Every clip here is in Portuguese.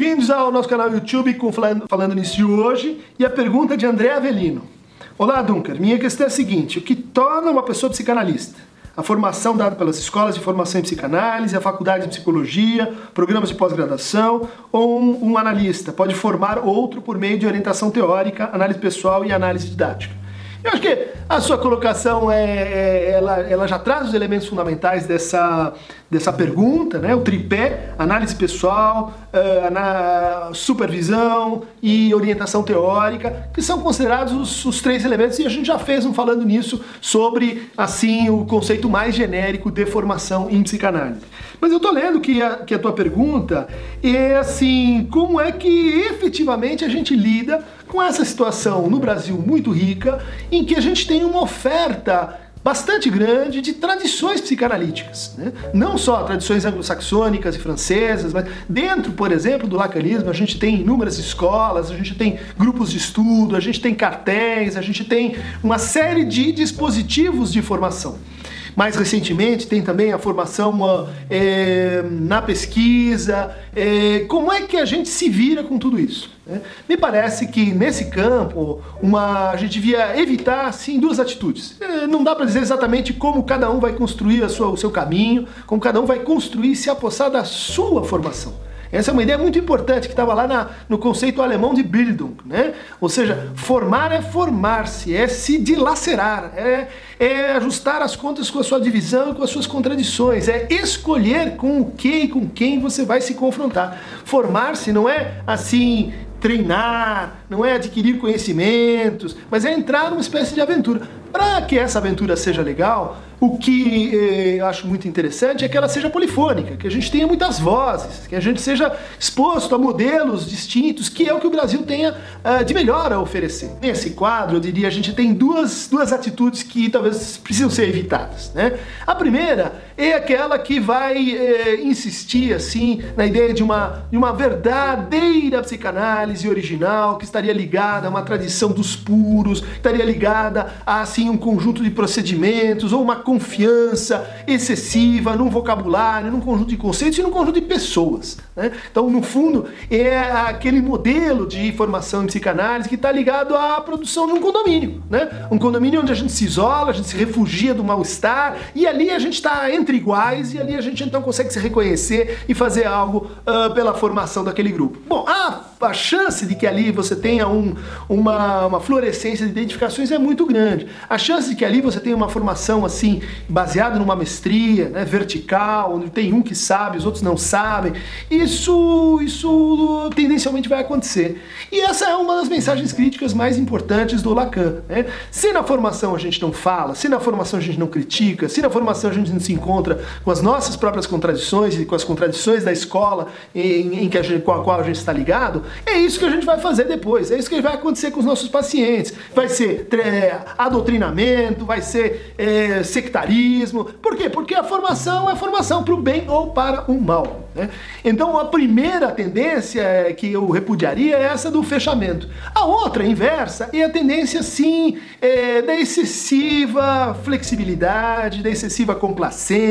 Bem-vindos ao nosso canal YouTube com Falando, Falando Nisso hoje e a pergunta de André Avelino. Olá, Dunker. Minha questão é a seguinte: o que torna uma pessoa psicanalista? A formação dada pelas escolas de formação em psicanálise, a faculdade de psicologia, programas de pós-graduação ou um, um analista pode formar outro por meio de orientação teórica, análise pessoal e análise didática. Eu acho que a sua colocação é, é, ela, ela já traz os elementos fundamentais dessa, dessa pergunta, né? O tripé, análise pessoal, uh, supervisão e orientação teórica, que são considerados os, os, três elementos e a gente já fez um falando nisso sobre assim o conceito mais genérico de formação em psicanálise. Mas eu tô lendo que a, que a tua pergunta é assim, como é que efetivamente a gente lida com essa situação no Brasil muito rica, em que a gente tem uma oferta bastante grande de tradições psicanalíticas. Né? Não só tradições anglo-saxônicas e francesas, mas dentro, por exemplo, do lacanismo, a gente tem inúmeras escolas, a gente tem grupos de estudo, a gente tem cartéis, a gente tem uma série de dispositivos de formação. Mais recentemente tem também a formação é, na pesquisa. É, como é que a gente se vira com tudo isso? Né? Me parece que nesse campo uma, a gente devia evitar assim, duas atitudes. É, não dá para dizer exatamente como cada um vai construir sua, o seu caminho, como cada um vai construir e se apossar da sua formação. Essa é uma ideia muito importante que estava lá na, no conceito alemão de Bildung, né? Ou seja, formar é formar-se, é se dilacerar, é, é ajustar as contas com a sua divisão e com as suas contradições, é escolher com o que e com quem você vai se confrontar. Formar-se não é assim treinar, não é adquirir conhecimentos, mas é entrar numa espécie de aventura. Para que essa aventura seja legal, o que eh, eu acho muito interessante é que ela seja polifônica, que a gente tenha muitas vozes, que a gente seja exposto a modelos distintos, que é o que o Brasil tenha uh, de melhor a oferecer. Nesse quadro, eu diria, a gente tem duas, duas atitudes que talvez precisam ser evitadas. Né? A primeira é aquela que vai eh, insistir assim na ideia de uma, de uma verdadeira psicanálise original que estaria ligada a uma tradição dos puros, estaria ligada a assim um conjunto de procedimentos ou uma confiança excessiva num vocabulário, num conjunto de conceitos e num conjunto de pessoas. Né? Então, no fundo, é aquele modelo de formação em psicanálise que está ligado à produção de um condomínio. Né? Um condomínio onde a gente se isola, a gente se refugia do mal-estar e ali a gente está entre iguais e ali a gente então consegue se reconhecer e fazer algo uh, pela formação daquele grupo. Bom, a, a chance de que ali você tenha um, uma, uma de identificações é muito grande. A chance de que ali você tenha uma formação assim baseado numa mestria, né, vertical, onde tem um que sabe, os outros não sabem. Isso, isso tendencialmente vai acontecer. E essa é uma das mensagens críticas mais importantes do Lacan. Né? Se na formação a gente não fala, se na formação a gente não critica, se na formação a gente não se encontra com as nossas próprias contradições e com as contradições da escola em, em que a gente, com a qual a gente está ligado, é isso que a gente vai fazer depois. É isso que vai acontecer com os nossos pacientes. Vai ser é, adotrinamento, vai ser é, sectarismo. Por quê? Porque a formação é formação para o bem ou para o mal. Né? Então a primeira tendência que eu repudiaria é essa do fechamento. A outra, inversa, é a tendência sim é, da excessiva flexibilidade, da excessiva complacência,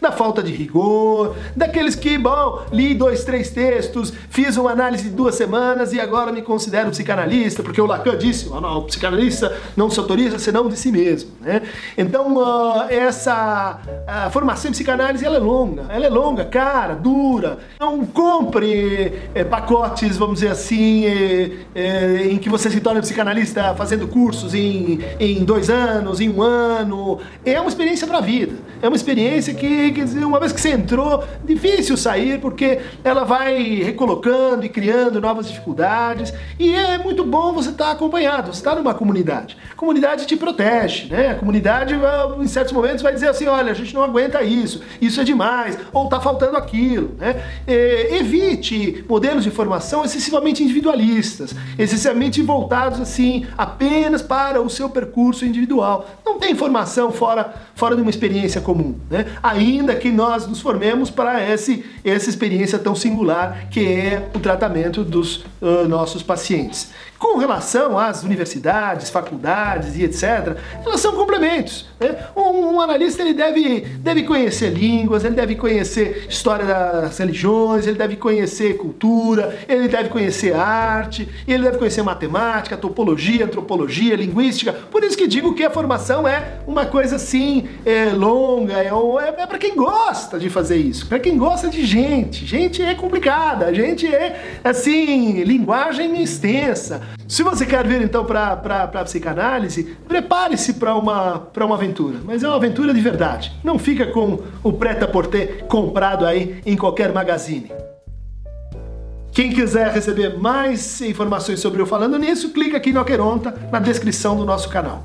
da falta de rigor, daqueles que, bom, li dois, três textos, fiz uma análise de duas semanas e agora me considero psicanalista, porque o Lacan disse, oh, não, o psicanalista não se autoriza senão de si mesmo. Né? Então uh, essa formação em psicanálise ela é longa, ela é longa, cara, dura. Não compre é, pacotes, vamos dizer assim, é, é, em que você se torna psicanalista fazendo cursos em, em dois anos, em um ano. É uma experiência para a vida. É uma experiência que, quer dizer, uma vez que você entrou, difícil sair, porque ela vai recolocando e criando novas dificuldades. E é muito bom você estar tá acompanhado, você está numa comunidade. A comunidade te protege, né? A comunidade, em certos momentos, vai dizer assim: olha, a gente não aguenta isso, isso é demais, ou está faltando aquilo aquilo. Né? É, evite modelos de formação excessivamente individualistas, excessivamente voltados assim apenas para o seu percurso individual. Não tem formação fora, fora de uma experiência comum, né? ainda que nós nos formemos para esse, essa experiência tão singular que é o tratamento dos uh, nossos pacientes. Com relação às universidades, faculdades e etc., elas são complementos. Né? Um, um, analista ele deve, deve conhecer línguas, ele deve conhecer história das religiões, ele deve conhecer cultura, ele deve conhecer arte, ele deve conhecer matemática, topologia, antropologia, linguística. Por isso que digo que a formação é uma coisa assim é, longa, é, é, é para quem gosta de fazer isso, para quem gosta de gente. Gente é complicada, gente é assim, linguagem extensa. Se você quer vir então para psicanálise, prepare-se para uma, uma aventura, mas é uma aventura de verdade. Não fica com o preta-porter comprado aí em qualquer magazine. Quem quiser receber mais informações sobre eu falando nisso, clica aqui no Aqueronta na descrição do nosso canal.